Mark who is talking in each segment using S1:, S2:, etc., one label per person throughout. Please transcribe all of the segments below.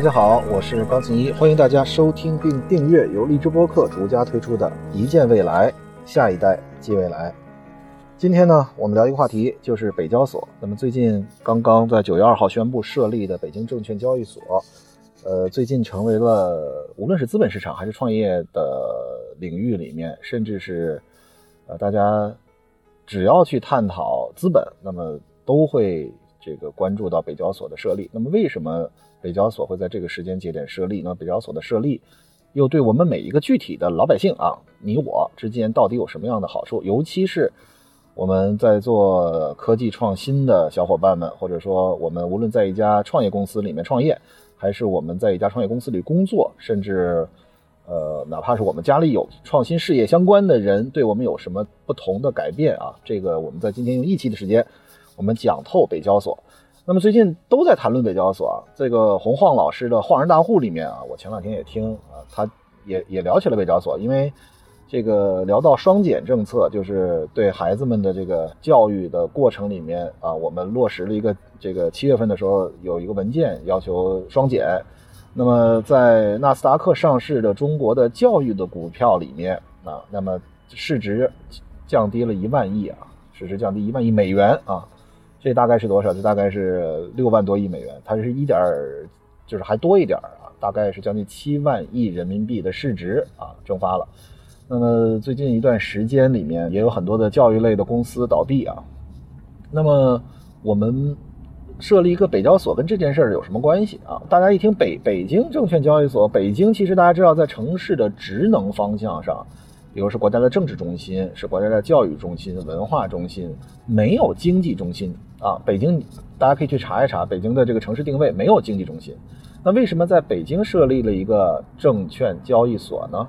S1: 大家好，我是高景一，欢迎大家收听并订阅由荔枝播客独家推出的《一见未来，下一代即未来》。今天呢，我们聊一个话题，就是北交所。那么最近刚刚在九月二号宣布设立的北京证券交易所，呃，最近成为了无论是资本市场还是创业的领域里面，甚至是呃大家只要去探讨资本，那么都会这个关注到北交所的设立。那么为什么北交所会在这个时间节点设立？那北交所的设立又对我们每一个具体的老百姓啊，你我之间到底有什么样的好处？尤其是我们在做科技创新的小伙伴们，或者说我们无论在一家创业公司里面创业，还是我们在一家创业公司里工作，甚至呃，哪怕是我们家里有创新事业相关的人，对我们有什么不同的改变啊？这个我们在今天用一期的时间，我们讲透北交所。那么最近都在谈论北交所啊，这个洪晃老师的《恍然大悟》里面啊，我前两天也听啊，他也也聊起了北交所，因为。这个聊到双减政策，就是对孩子们的这个教育的过程里面啊，我们落实了一个这个七月份的时候有一个文件要求双减。那么在纳斯达克上市的中国的教育的股票里面啊，那么市值降低了一万亿啊，市值降低一万亿美元啊，这大概是多少？这大概是六万多亿美元，它是一点就是还多一点啊，大概是将近七万亿人民币的市值啊蒸发了。那么最近一段时间里面，也有很多的教育类的公司倒闭啊。那么我们设立一个北交所跟这件事儿有什么关系啊？大家一听北北京证券交易所，北京其实大家知道，在城市的职能方向上，比如是国家的政治中心，是国家的教育中心、文化中心，没有经济中心啊。北京大家可以去查一查，北京的这个城市定位没有经济中心。那为什么在北京设立了一个证券交易所呢？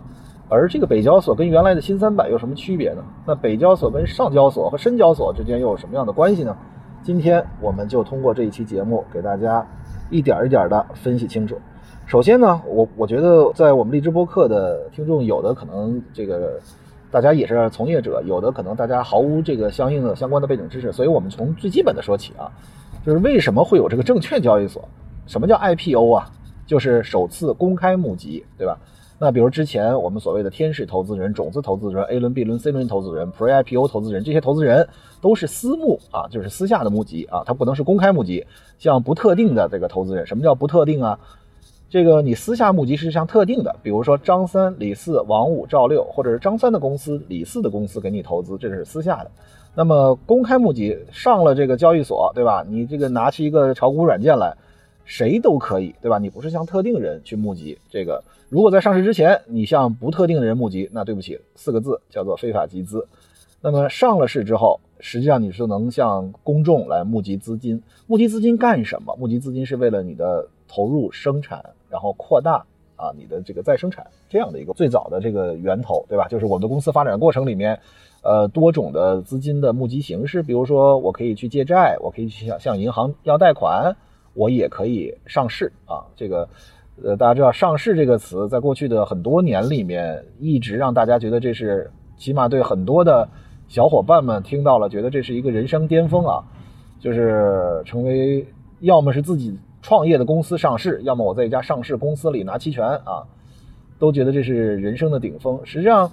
S1: 而这个北交所跟原来的新三板有什么区别呢？那北交所跟上交所和深交所之间又有什么样的关系呢？今天我们就通过这一期节目给大家一点一点的分析清楚。首先呢，我我觉得在我们荔枝播客的听众，有的可能这个大家也是从业者，有的可能大家毫无这个相应的相关的背景知识，所以我们从最基本的说起啊，就是为什么会有这个证券交易所？什么叫 IPO 啊？就是首次公开募集，对吧？那比如之前我们所谓的天使投资人、种子投资人、A 轮、B 轮、C 轮投资人、Pre-IPO 投资人，这些投资人都是私募啊，就是私下的募集啊，它不能是公开募集。像不特定的这个投资人，什么叫不特定啊？这个你私下募集是像特定的，比如说张三、李四、王五、赵六，或者是张三的公司、李四的公司给你投资，这是私下的。那么公开募集上了这个交易所，对吧？你这个拿起一个炒股软件来。谁都可以，对吧？你不是向特定人去募集这个。如果在上市之前，你向不特定的人募集，那对不起，四个字叫做非法集资。那么上了市之后，实际上你是能向公众来募集资金。募集资金干什么？募集资金是为了你的投入生产，然后扩大啊你的这个再生产这样的一个最早的这个源头，对吧？就是我们的公司发展过程里面，呃，多种的资金的募集形式，比如说我可以去借债，我可以去向向银行要贷款。我也可以上市啊，这个，呃，大家知道“上市”这个词，在过去的很多年里面，一直让大家觉得这是，起码对很多的小伙伴们听到了，觉得这是一个人生巅峰啊，就是成为要么是自己创业的公司上市，要么我在一家上市公司里拿期权啊，都觉得这是人生的顶峰。实际上，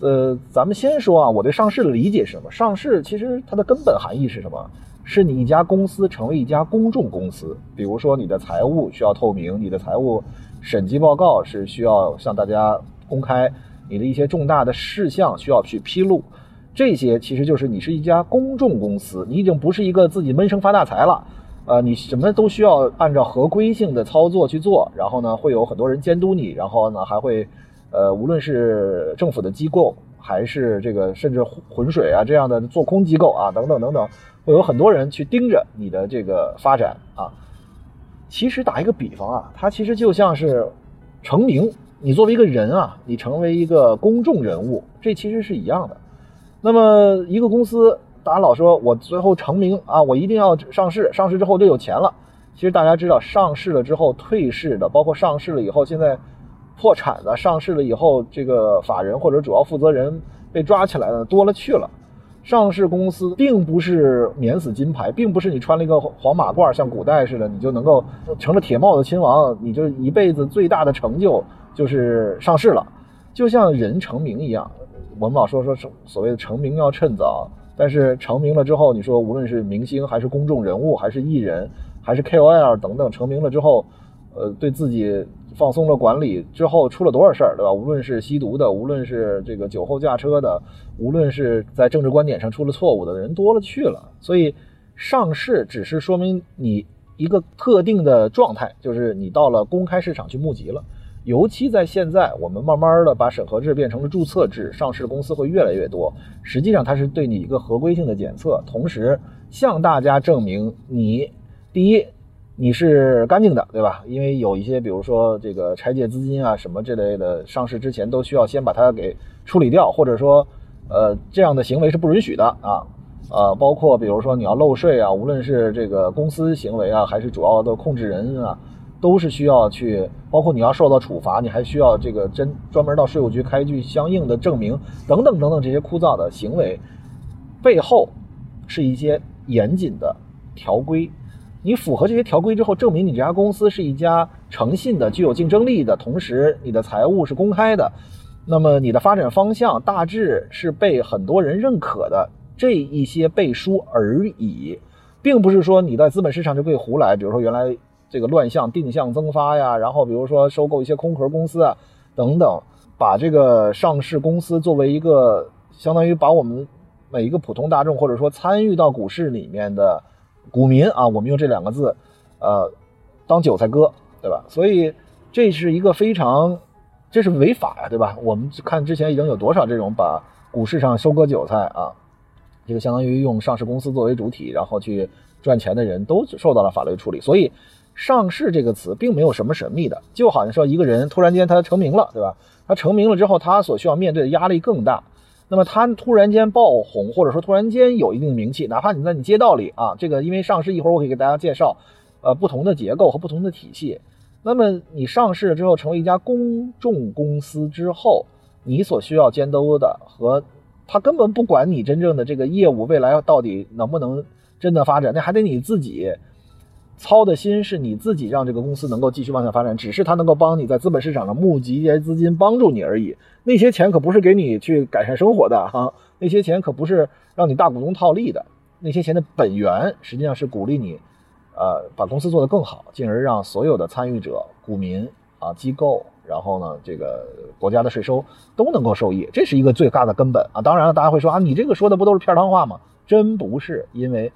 S1: 呃，咱们先说啊，我对上市的理解是什么？上市其实它的根本含义是什么？是你一家公司成为一家公众公司，比如说你的财务需要透明，你的财务审计报告是需要向大家公开，你的一些重大的事项需要去披露，这些其实就是你是一家公众公司，你已经不是一个自己闷声发大财了，呃，你什么都需要按照合规性的操作去做，然后呢会有很多人监督你，然后呢还会，呃，无论是政府的机构，还是这个甚至浑水啊这样的做空机构啊等等等等。会有很多人去盯着你的这个发展啊。其实打一个比方啊，它其实就像是成名。你作为一个人啊，你成为一个公众人物，这其实是一样的。那么一个公司，大家老说我最后成名啊，我一定要上市，上市之后就有钱了。其实大家知道，上市了之后退市的，包括上市了以后现在破产的，上市了以后这个法人或者主要负责人被抓起来的多了去了。上市公司并不是免死金牌，并不是你穿了一个黄马褂，像古代似的，你就能够成了铁帽子亲王，你就一辈子最大的成就就是上市了。就像人成名一样，我们老说说所谓的成名要趁早，但是成名了之后，你说无论是明星还是公众人物，还是艺人，还是 KOL 等等，成名了之后，呃，对自己。放松了管理之后出了多少事儿，对吧？无论是吸毒的，无论是这个酒后驾车的，无论是在政治观点上出了错误的人多了去了。所以上市只是说明你一个特定的状态，就是你到了公开市场去募集了。尤其在现在，我们慢慢的把审核制变成了注册制，上市公司会越来越多。实际上它是对你一个合规性的检测，同时向大家证明你第一。你是干净的，对吧？因为有一些，比如说这个拆借资金啊什么这类的，上市之前都需要先把它给处理掉，或者说，呃，这样的行为是不允许的啊，呃，包括比如说你要漏税啊，无论是这个公司行为啊，还是主要的控制人啊，都是需要去，包括你要受到处罚，你还需要这个真专门到税务局开具相应的证明等等等等这些枯燥的行为，背后是一些严谨的条规。你符合这些条规之后，证明你这家公司是一家诚信的、具有竞争力的，同时你的财务是公开的，那么你的发展方向大致是被很多人认可的，这一些背书而已，并不是说你在资本市场就可以胡来。比如说原来这个乱象定向增发呀，然后比如说收购一些空壳公司啊等等，把这个上市公司作为一个相当于把我们每一个普通大众或者说参与到股市里面的。股民啊，我们用这两个字，呃，当韭菜割，对吧？所以这是一个非常，这是违法呀，对吧？我们看之前已经有多少这种把股市上收割韭菜啊，这个相当于用上市公司作为主体，然后去赚钱的人都受到了法律处理。所以，上市这个词并没有什么神秘的，就好像说一个人突然间他成名了，对吧？他成名了之后，他所需要面对的压力更大。那么他突然间爆红，或者说突然间有一定名气，哪怕你在你街道里啊，这个因为上市一会儿我可以给大家介绍，呃，不同的结构和不同的体系。那么你上市了之后，成为一家公众公司之后，你所需要监督的和他根本不管你真正的这个业务未来到底能不能真的发展，那还得你自己。操的心是你自己让这个公司能够继续往下发展，只是他能够帮你在资本市场上募集一些资金帮助你而已。那些钱可不是给你去改善生活的哈，那些钱可不是让你大股东套利的。那些钱的本源实际上是鼓励你，呃，把公司做得更好，进而让所有的参与者、股民啊、机构，然后呢，这个国家的税收都能够受益。这是一个最大的根本啊。当然了，大家会说啊，你这个说的不都是片儿汤话吗？真不是，因为。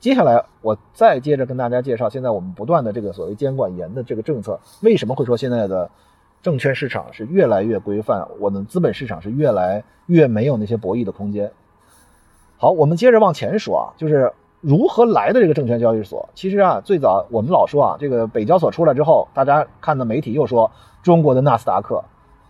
S1: 接下来我再接着跟大家介绍，现在我们不断的这个所谓监管严的这个政策，为什么会说现在的证券市场是越来越规范，我们资本市场是越来越没有那些博弈的空间。好，我们接着往前说啊，就是如何来的这个证券交易所。其实啊，最早我们老说啊，这个北交所出来之后，大家看的媒体又说中国的纳斯达克，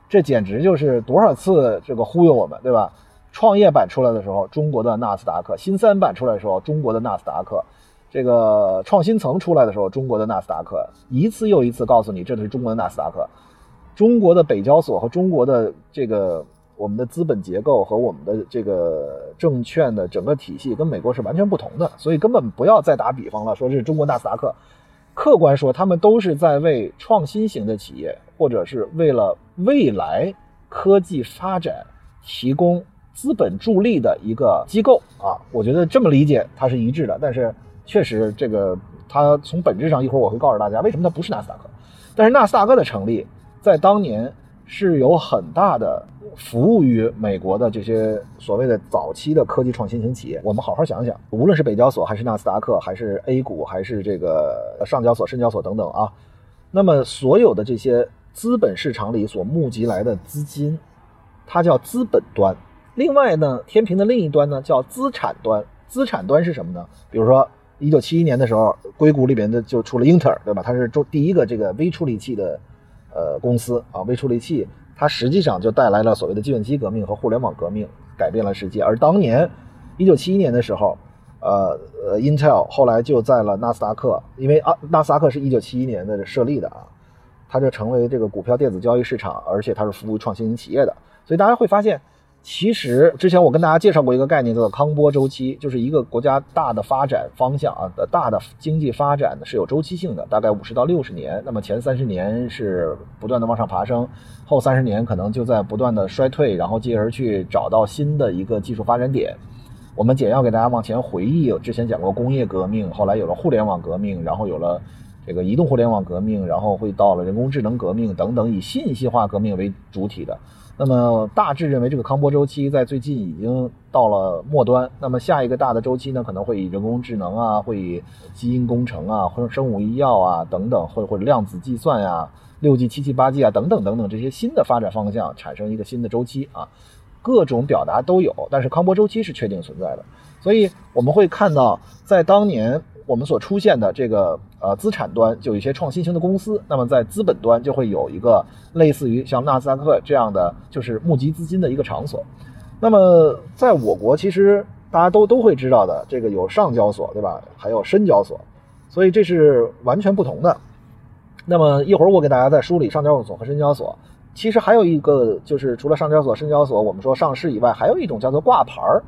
S1: 这简直就是多少次这个忽悠我们，对吧？创业板出来的时候，中国的纳斯达克；新三板出来的时候，中国的纳斯达克；这个创新层出来的时候，中国的纳斯达克，一次又一次告诉你，这是中国的纳斯达克。中国的北交所和中国的这个我们的资本结构和我们的这个证券的整个体系跟美国是完全不同的，所以根本不要再打比方了，说这是中国纳斯达克。客观说，他们都是在为创新型的企业，或者是为了未来科技发展提供。资本助力的一个机构啊，我觉得这么理解它是一致的。但是确实，这个它从本质上，一会儿我会告诉大家为什么它不是纳斯达克。但是纳斯达克的成立，在当年是有很大的服务于美国的这些所谓的早期的科技创新型企业。我们好好想想，无论是北交所，还是纳斯达克，还是 A 股，还是这个上交所、深交所等等啊，那么所有的这些资本市场里所募集来的资金，它叫资本端。另外呢，天平的另一端呢叫资产端。资产端是什么呢？比如说，一九七一年的时候，硅谷里边的就出了英特尔，对吧？它是中第一个这个微处理器的呃公司啊。微处理器它实际上就带来了所谓的计算机革命和互联网革命，改变了世界。而当年一九七一年的时候，呃呃，Intel 后来就在了纳斯达克，因为啊，纳斯达克是一九七一年的设立的啊，它就成为这个股票电子交易市场，而且它是服务创新型企业的。所以大家会发现。其实之前我跟大家介绍过一个概念，叫做康波周期，就是一个国家大的发展方向啊的大的经济发展是有周期性的，大概五十到六十年。那么前三十年是不断的往上爬升，后三十年可能就在不断的衰退，然后继而去找到新的一个技术发展点。我们简要给大家往前回忆，之前讲过工业革命，后来有了互联网革命，然后有了这个移动互联网革命，然后会到了人工智能革命等等，以信息化革命为主体的。那么大致认为，这个康波周期在最近已经到了末端。那么下一个大的周期呢，可能会以人工智能啊，会以基因工程啊，或者生物医药啊等等，或者或者量子计算呀、六 G、七七八 G 啊等等等等这些新的发展方向产生一个新的周期啊，各种表达都有，但是康波周期是确定存在的。所以我们会看到，在当年。我们所出现的这个呃资产端就有一些创新型的公司，那么在资本端就会有一个类似于像纳斯达克这样的，就是募集资金的一个场所。那么在我国，其实大家都都会知道的，这个有上交所，对吧？还有深交所，所以这是完全不同的。那么一会儿我给大家再梳理上交所和深交所。其实还有一个就是除了上交所、深交所，我们说上市以外，还有一种叫做挂牌儿。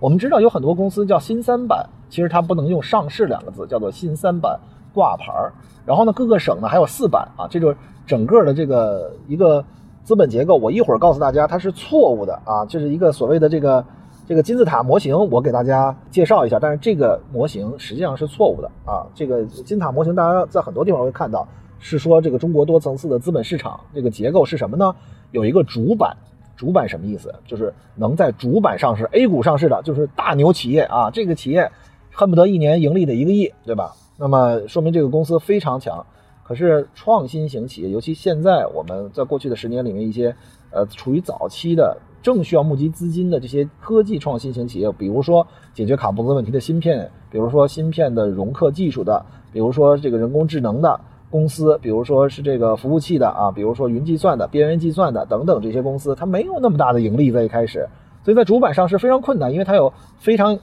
S1: 我们知道有很多公司叫新三板，其实它不能用上市两个字，叫做新三板挂牌儿。然后呢，各个省呢还有四板啊，这就是整个的这个一个资本结构。我一会儿告诉大家它是错误的啊，就是一个所谓的这个这个金字塔模型，我给大家介绍一下。但是这个模型实际上是错误的啊，这个金字塔模型大家在很多地方会看到，是说这个中国多层次的资本市场这个结构是什么呢？有一个主板。主板什么意思？就是能在主板上市，A 股上市的，就是大牛企业啊。这个企业恨不得一年盈利的一个亿，对吧？那么说明这个公司非常强。可是创新型企业，尤其现在我们在过去的十年里面，一些呃处于早期的、正需要募集资金的这些科技创新型企业，比如说解决卡脖子问题的芯片，比如说芯片的融刻技术的，比如说这个人工智能的。公司，比如说是这个服务器的啊，比如说云计算的、边缘计算的等等这些公司，它没有那么大的盈利在一开始，所以在主板上是非常困难，因为它有非常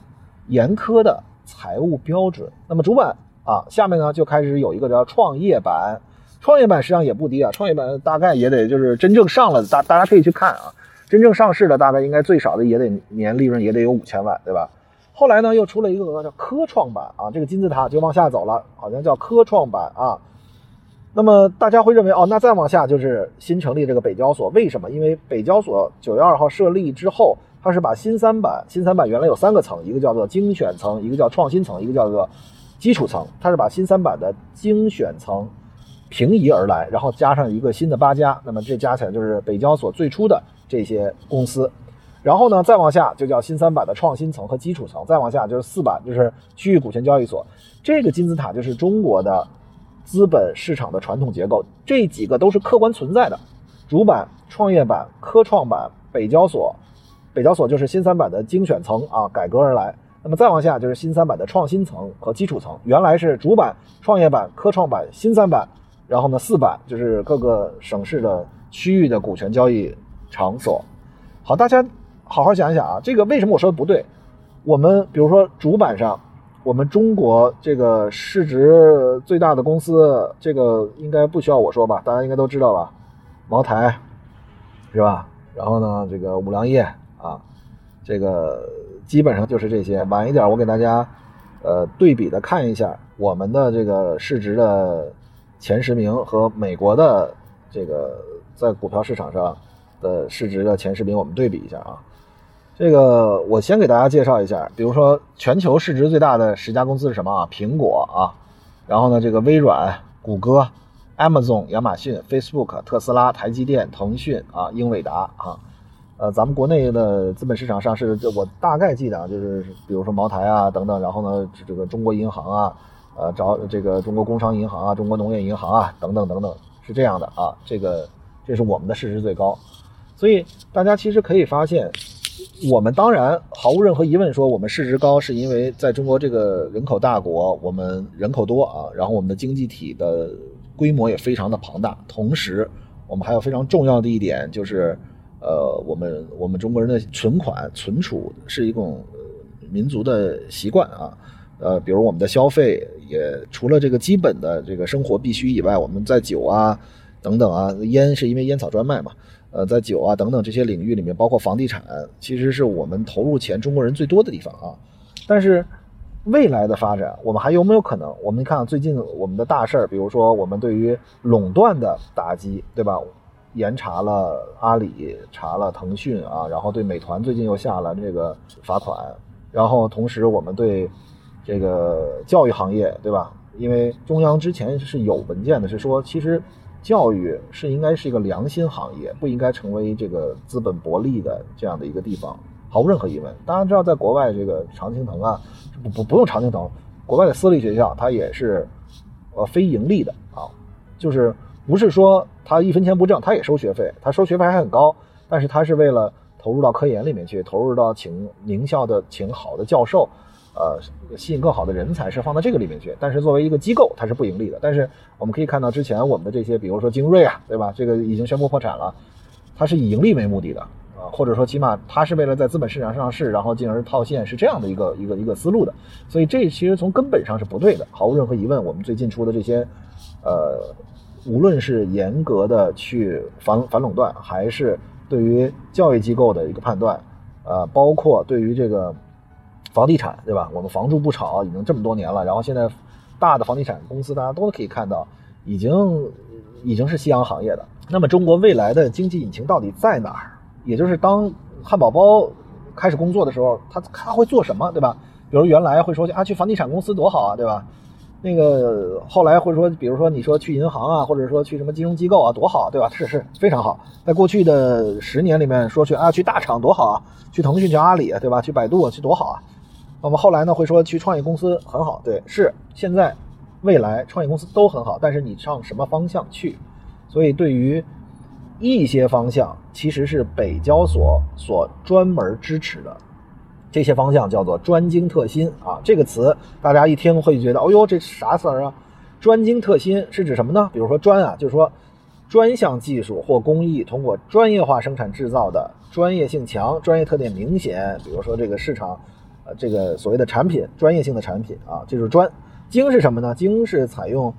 S1: 严苛的财务标准。那么主板啊，下面呢就开始有一个叫创业板，创业板实际上也不低啊，创业板大概也得就是真正上了，大大家可以去看啊，真正上市的大概应该最少的也得年利润也得有五千万，对吧？后来呢又出了一个叫科创板啊，这个金字塔就往下走了，好像叫科创板啊。那么大家会认为哦，那再往下就是新成立这个北交所，为什么？因为北交所九月二号设立之后，它是把新三板，新三板原来有三个层，一个叫做精选层，一个叫创新层，一个叫做基础层，它是把新三板的精选层平移而来，然后加上一个新的八家，那么这加起来就是北交所最初的这些公司，然后呢再往下就叫新三板的创新层和基础层，再往下就是四板，就是区域股权交易所，这个金字塔就是中国的。资本市场的传统结构，这几个都是客观存在的。主板、创业板、科创板、北交所，北交所就是新三板的精选层啊，改革而来。那么再往下就是新三板的创新层和基础层。原来是主板、创业板、科创板、新三板，然后呢四板就是各个省市的区域的股权交易场所。好，大家好好想一想啊，这个为什么我说的不对？我们比如说主板上。我们中国这个市值最大的公司，这个应该不需要我说吧？大家应该都知道吧？茅台，是吧？然后呢，这个五粮液啊，这个基本上就是这些。晚一点，我给大家呃对比的看一下我们的这个市值的前十名和美国的这个在股票市场上的市值的前十名，我们对比一下啊。这个我先给大家介绍一下，比如说全球市值最大的十家公司是什么啊？苹果啊，然后呢，这个微软、谷歌、Amazon、亚马逊、Facebook、特斯拉、台积电、腾讯啊、英伟达啊，呃，咱们国内的资本市场上市，我大概记得啊，就是比如说茅台啊等等，然后呢，这个中国银行啊，呃，找这个中国工商银行啊、中国农业银行啊等等等等，是这样的啊，这个这是我们的市值最高，所以大家其实可以发现。我们当然毫无任何疑问说，我们市值高是因为在中国这个人口大国，我们人口多啊，然后我们的经济体的规模也非常的庞大。同时，我们还有非常重要的一点就是，呃，我们我们中国人的存款存储是一种民族的习惯啊，呃，比如我们的消费也除了这个基本的这个生活必须以外，我们在酒啊等等啊，烟是因为烟草专卖嘛。呃，在酒啊等等这些领域里面，包括房地产，其实是我们投入钱中国人最多的地方啊。但是未来的发展，我们还有没有可能？我们看最近我们的大事儿，比如说我们对于垄断的打击，对吧？严查了阿里，查了腾讯啊，然后对美团最近又下了这个罚款，然后同时我们对这个教育行业，对吧？因为中央之前是有文件的，是说其实。教育是应该是一个良心行业，不应该成为这个资本薄利的这样的一个地方，毫无任何疑问。大家知道，在国外这个常青藤啊，不不不用常青藤，国外的私立学校它也是呃非盈利的啊，就是不是说他一分钱不挣，他也收学费，他收学费还很高，但是他是为了投入到科研里面去，投入到请名校的请好的教授。呃，吸引更好的人才是放到这个里面去，但是作为一个机构，它是不盈利的。但是我们可以看到，之前我们的这些，比如说精锐啊，对吧？这个已经宣布破产了，它是以盈利为目的的啊，或者说起码它是为了在资本市场上市，然后进而套现，是这样的一个一个一个思路的。所以这其实从根本上是不对的，毫无任何疑问。我们最近出的这些，呃，无论是严格的去反反垄断，还是对于教育机构的一个判断，呃，包括对于这个。房地产对吧？我们房住不炒已经这么多年了，然后现在大的房地产公司大家都可以看到，已经已经是夕阳行业的。那么中国未来的经济引擎到底在哪儿？也就是当汉堡包开始工作的时候，他他会做什么，对吧？比如原来会说啊，去房地产公司多好啊，对吧？那个后来会说，比如说你说去银行啊，或者说去什么金融机构啊，多好，对吧？是是非常好。在过去的十年里面说去啊，去大厂多好啊，去腾讯、去阿里，对吧？去百度去多好啊。那么后来呢？会说去创业公司很好，对，是现在、未来创业公司都很好，但是你上什么方向去？所以对于一些方向，其实是北交所所专门支持的，这些方向叫做专精特新啊。这个词大家一听会觉得，哦呦，这啥词儿啊？专精特新是指什么呢？比如说专啊，就是说专项技术或工艺通过专业化生产制造的，专业性强、专业特点明显。比如说这个市场。呃，这个所谓的产品专业性的产品啊，这就是专精是什么呢？精是采用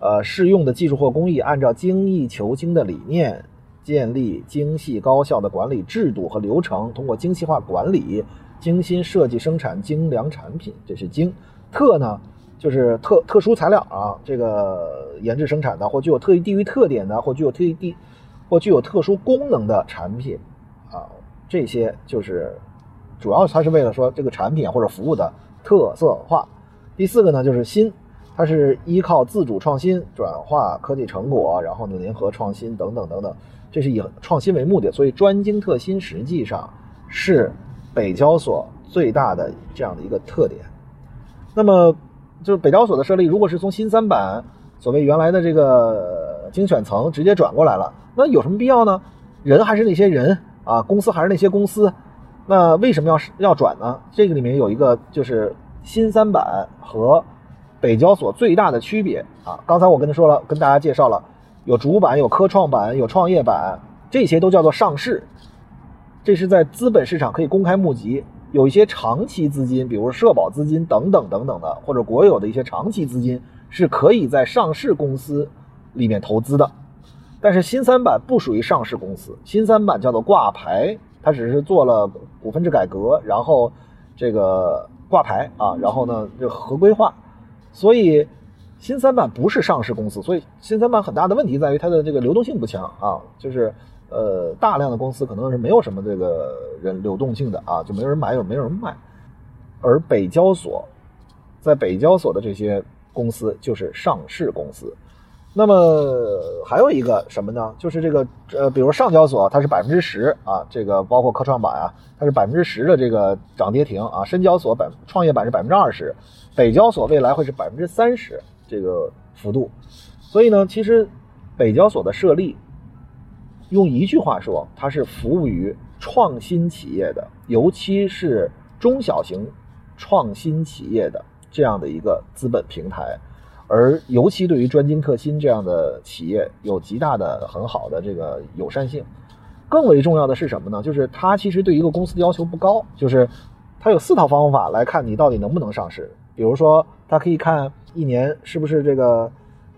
S1: 呃适用的技术或工艺，按照精益求精的理念，建立精细高效的管理制度和流程，通过精细化管理，精心设计生产精良产品，这是精。特呢，就是特特殊材料啊，这个研制生产的或具有特异地域特点的或具有特异地或具有特殊功能的产品啊，这些就是。主要它是为了说这个产品或者服务的特色化。第四个呢，就是新，它是依靠自主创新转化科技成果，然后呢联合创新等等等等，这是以创新为目的。所以专精特新实际上是北交所最大的这样的一个特点。那么就是北交所的设立，如果是从新三板所谓原来的这个精选层直接转过来了，那有什么必要呢？人还是那些人啊，公司还是那些公司。那为什么要要转呢？这个里面有一个就是新三板和北交所最大的区别啊。刚才我跟他说了，跟大家介绍了，有主板、有科创板、有创业板，这些都叫做上市。这是在资本市场可以公开募集，有一些长期资金，比如社保资金等等等等的，或者国有的一些长期资金是可以在上市公司里面投资的。但是新三板不属于上市公司，新三板叫做挂牌。它只是做了股份制改革，然后这个挂牌啊，然后呢就合规化，所以新三板不是上市公司，所以新三板很大的问题在于它的这个流动性不强啊，就是呃大量的公司可能是没有什么这个人流动性的啊，就没有人买，有没有人卖，而北交所在北交所的这些公司就是上市公司。那么还有一个什么呢？就是这个呃，比如上交所它是百分之十啊，这个包括科创板啊，它是百分之十的这个涨跌停啊。深交所百创业板是百分之二十，北交所未来会是百分之三十这个幅度。所以呢，其实北交所的设立，用一句话说，它是服务于创新企业的，尤其是中小型创新企业的这样的一个资本平台。而尤其对于专精特新这样的企业，有极大的很好的这个友善性。更为重要的是什么呢？就是它其实对一个公司的要求不高，就是它有四套方法来看你到底能不能上市。比如说，它可以看一年是不是这个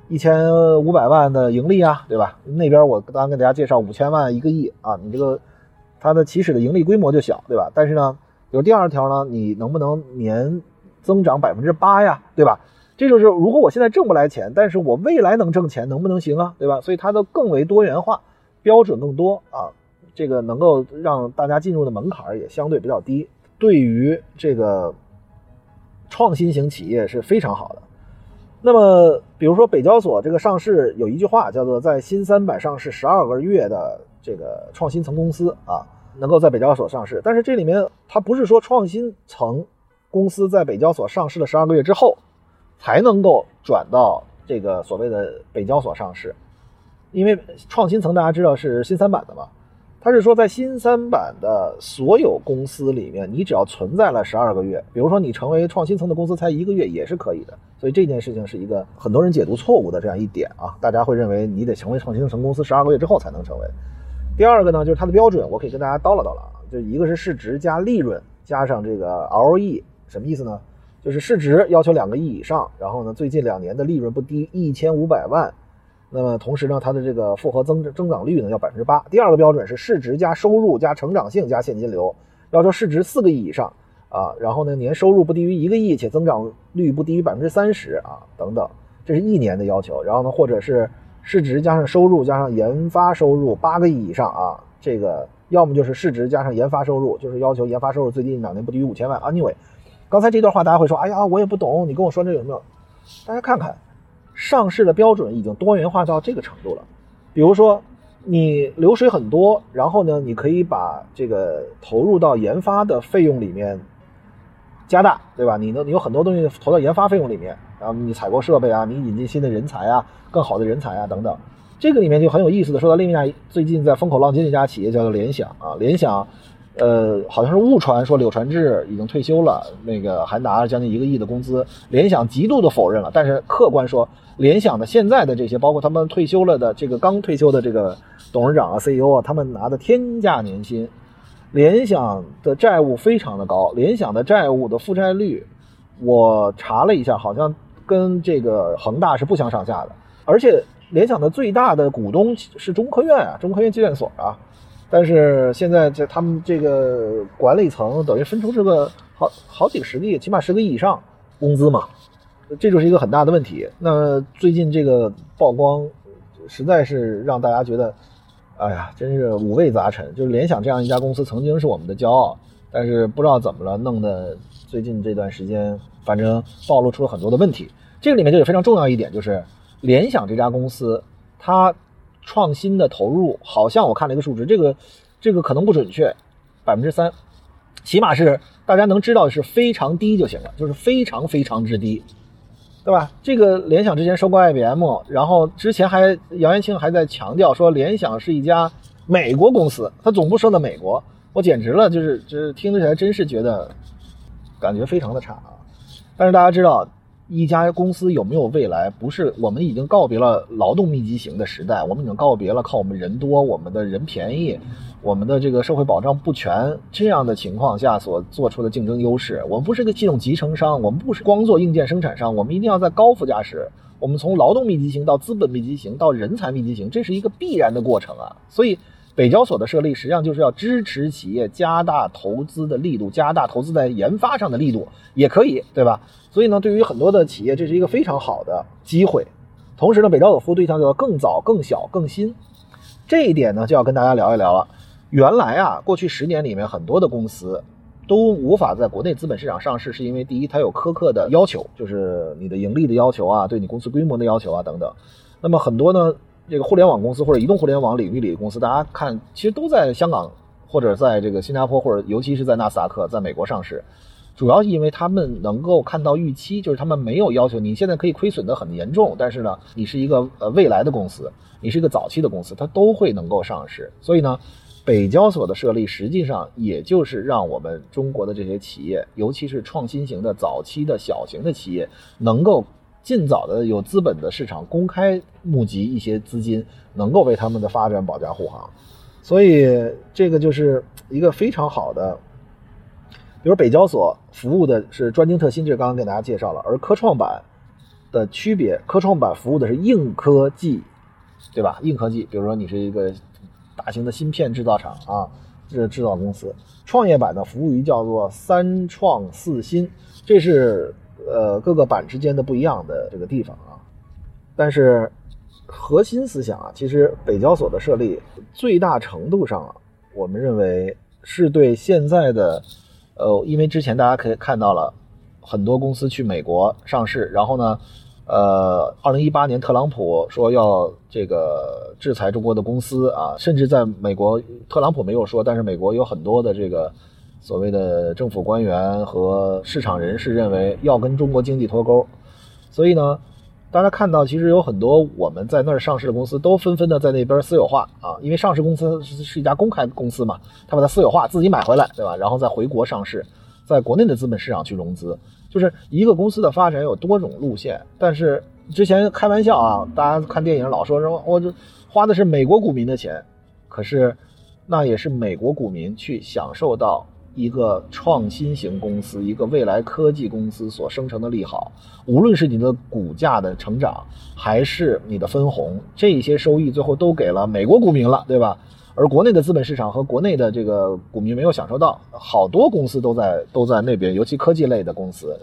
S1: 一千五百万的盈利啊，对吧？那边我刚刚跟大家介绍五千万一个亿啊，你这个它的起始的盈利规模就小，对吧？但是呢，有第二条呢，你能不能年增长百分之八呀，对吧？这就是如果我现在挣不来钱，但是我未来能挣钱，能不能行啊，对吧？所以它的更为多元化，标准更多啊，这个能够让大家进入的门槛也相对比较低，对于这个创新型企业是非常好的。那么，比如说北交所这个上市有一句话叫做“在新三板上市十二个月的这个创新层公司啊，能够在北交所上市”。但是这里面它不是说创新层公司在北交所上市了十二个月之后才能够转到这个所谓的北交所上市，因为创新层大家知道是新三板的嘛。他是说，在新三板的所有公司里面，你只要存在了十二个月，比如说你成为创新层的公司才一个月也是可以的。所以这件事情是一个很多人解读错误的这样一点啊，大家会认为你得成为创新层公司十二个月之后才能成为。第二个呢，就是它的标准，我可以跟大家叨唠叨唠啊，就一个是市值加利润加上这个 ROE，什么意思呢？就是市值要求两个亿以上，然后呢，最近两年的利润不低于一千五百万。那么同时呢，它的这个复合增增长率呢要百分之八。第二个标准是市值加收入加成长性加现金流，要求市值四个亿以上啊，然后呢年收入不低于一个亿，且增长率不低于百分之三十啊等等，这是一年的要求。然后呢，或者是市值加上收入加上研发收入八个亿以上啊，这个要么就是市值加上研发收入，就是要求研发收入最近两年不低于五千万。Anyway，刚才这段话大家会说，哎呀，我也不懂，你跟我说这有没有？大家看看。上市的标准已经多元化到这个程度了，比如说你流水很多，然后呢，你可以把这个投入到研发的费用里面加大，对吧？你能你有很多东西投到研发费用里面，然后你采购设备啊，你引进新的人才啊，更好的人才啊等等，这个里面就很有意思的说到另一家最近在风口浪尖的一家企业叫做联想啊，联想。呃，好像是误传说柳传志已经退休了，那个还拿了将近一个亿的工资。联想极度的否认了，但是客观说，联想的现在的这些，包括他们退休了的这个刚退休的这个董事长啊、CEO 啊，他们拿的天价年薪。联想的债务非常的高，联想的债务的负债率，我查了一下，好像跟这个恒大是不相上下的。而且联想的最大的股东是中科院啊，中科院计算所啊。但是现在这他们这个管理层等于分出这个好好几个十个亿，起码十个亿以上工资嘛，这就是一个很大的问题。那最近这个曝光，实在是让大家觉得，哎呀，真是五味杂陈。就是联想这样一家公司曾经是我们的骄傲，但是不知道怎么了，弄得最近这段时间，反正暴露出了很多的问题。这个里面就有非常重要一点，就是联想这家公司，它。创新的投入好像我看了一个数值，这个这个可能不准确，百分之三，起码是大家能知道是非常低就行了，就是非常非常之低，对吧？这个联想之前收购 IBM，然后之前还杨元庆还在强调说联想是一家美国公司，它总部设在美国，我简直了，就是就是听起来真是觉得感觉非常的差啊！但是大家知道。一家公司有没有未来？不是我们已经告别了劳动密集型的时代，我们已经告别了靠我们人多、我们的人便宜、我们的这个社会保障不全这样的情况下所做出的竞争优势。我们不是个系统集成商，我们不是光做硬件生产商，我们一定要在高附加值。我们从劳动密集型到资本密集型到人才密集型，这是一个必然的过程啊！所以。北交所的设立实际上就是要支持企业加大投资的力度，加大投资在研发上的力度，也可以，对吧？所以呢，对于很多的企业，这是一个非常好的机会。同时呢，北交所服务对象叫更早、更小、更新，这一点呢，就要跟大家聊一聊了。原来啊，过去十年里面，很多的公司都无法在国内资本市场上市，是因为第一，它有苛刻的要求，就是你的盈利的要求啊，对你公司规模的要求啊等等。那么很多呢。这个互联网公司或者移动互联网领域里的公司，大家看，其实都在香港或者在这个新加坡，或者尤其是在纳斯达克，在美国上市，主要是因为他们能够看到预期，就是他们没有要求你现在可以亏损的很严重，但是呢，你是一个呃未来的公司，你是一个早期的公司，它都会能够上市。所以呢，北交所的设立实际上也就是让我们中国的这些企业，尤其是创新型的早期的小型的企业，能够。尽早的有资本的市场公开募集一些资金，能够为他们的发展保驾护航，所以这个就是一个非常好的。比如北交所服务的是专精特新，这刚刚给大家介绍了，而科创板的区别，科创板服务的是硬科技，对吧？硬科技，比如说你是一个大型的芯片制造厂啊，制制造公司。创业板的服务于叫做三创四新，这是呃各个版之间的不一样的这个地方啊。但是核心思想啊，其实北交所的设立最大程度上啊，我们认为是对现在的呃，因为之前大家可以看到了。很多公司去美国上市，然后呢，呃，二零一八年特朗普说要这个制裁中国的公司啊，甚至在美国，特朗普没有说，但是美国有很多的这个所谓的政府官员和市场人士认为要跟中国经济脱钩，所以呢，大家看到其实有很多我们在那儿上市的公司都纷纷的在那边私有化啊，因为上市公司是一家公开公司嘛，他把它私有化，自己买回来，对吧？然后再回国上市，在国内的资本市场去融资。就是一个公司的发展有多种路线，但是之前开玩笑啊，大家看电影老说什么，我这花的是美国股民的钱，可是那也是美国股民去享受到一个创新型公司、一个未来科技公司所生成的利好，无论是你的股价的成长，还是你的分红，这些收益最后都给了美国股民了，对吧？而国内的资本市场和国内的这个股民没有享受到，好多公司都在都在那边，尤其科技类的公司，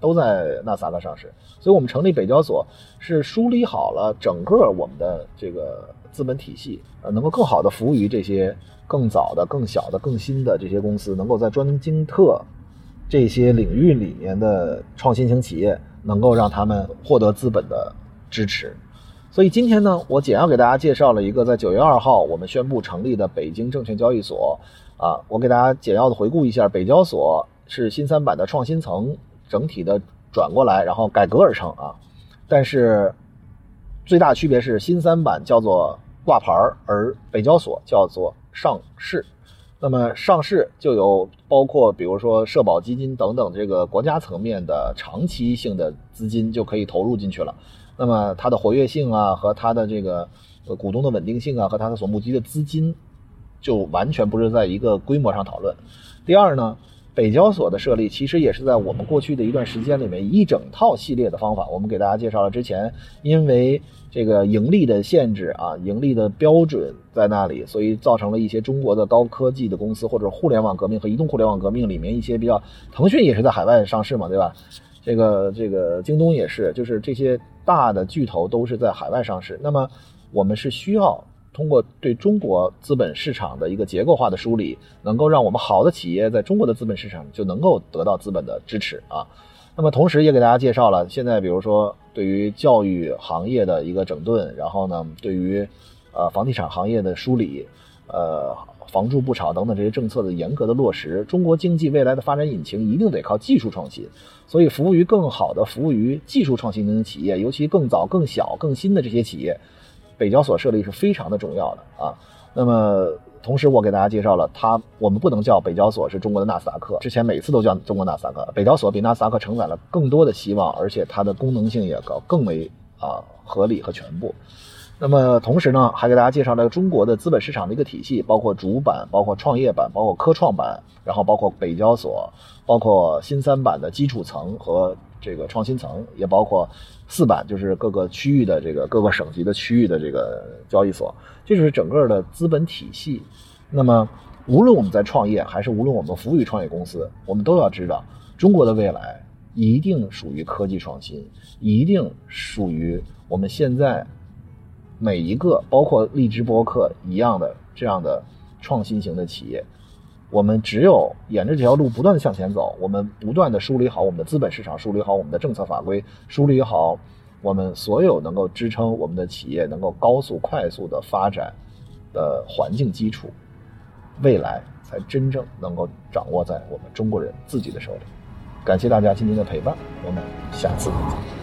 S1: 都在纳斯达克上市。所以，我们成立北交所是梳理好了整个我们的这个资本体系，呃，能够更好的服务于这些更早的、更小的、更新的这些公司，能够在专精特这些领域里面的创新型企业，能够让他们获得资本的支持。所以今天呢，我简要给大家介绍了一个在九月二号我们宣布成立的北京证券交易所。啊，我给大家简要的回顾一下，北交所是新三板的创新层整体的转过来，然后改革而成啊。但是最大区别是新三板叫做挂牌而北交所叫做上市。那么上市就有包括比如说社保基金等等这个国家层面的长期性的资金就可以投入进去了。那么它的活跃性啊，和它的这个呃股东的稳定性啊，和它的所募集的资金，就完全不是在一个规模上讨论。第二呢，北交所的设立其实也是在我们过去的一段时间里面一整套系列的方法，我们给大家介绍了之前因为这个盈利的限制啊，盈利的标准在那里，所以造成了一些中国的高科技的公司或者互联网革命和移动互联网革命里面一些比较，腾讯也是在海外上市嘛，对吧？这个这个京东也是，就是这些大的巨头都是在海外上市。那么我们是需要通过对中国资本市场的一个结构化的梳理，能够让我们好的企业在中国的资本市场就能够得到资本的支持啊。那么同时也给大家介绍了现在，比如说对于教育行业的一个整顿，然后呢，对于呃房地产行业的梳理，呃。房住不炒等等这些政策的严格的落实，中国经济未来的发展引擎一定得靠技术创新。所以，服务于更好的服务于技术创新型企业，尤其更早、更小、更新的这些企业，北交所设立是非常的重要的啊。那么，同时我给大家介绍了，它我们不能叫北交所是中国的纳斯达克，之前每次都叫中国纳斯达克。北交所比纳斯达克承载了更多的希望，而且它的功能性也高，更为啊合理和全部。那么同时呢，还给大家介绍了中国的资本市场的一个体系，包括主板、包括创业板、包括科创板，然后包括北交所，包括新三板的基础层和这个创新层，也包括四板，就是各个区域的这个各个省级的区域的这个交易所，这就是整个的资本体系。那么无论我们在创业，还是无论我们服务于创业公司，我们都要知道，中国的未来一定属于科技创新，一定属于我们现在。每一个包括荔枝播客一样的这样的创新型的企业，我们只有沿着这条路不断的向前走，我们不断的梳理好我们的资本市场，梳理好我们的政策法规，梳理好我们所有能够支撑我们的企业能够高速快速的发展的环境基础，未来才真正能够掌握在我们中国人自己的手里。感谢大家今天的陪伴，我们下次再见。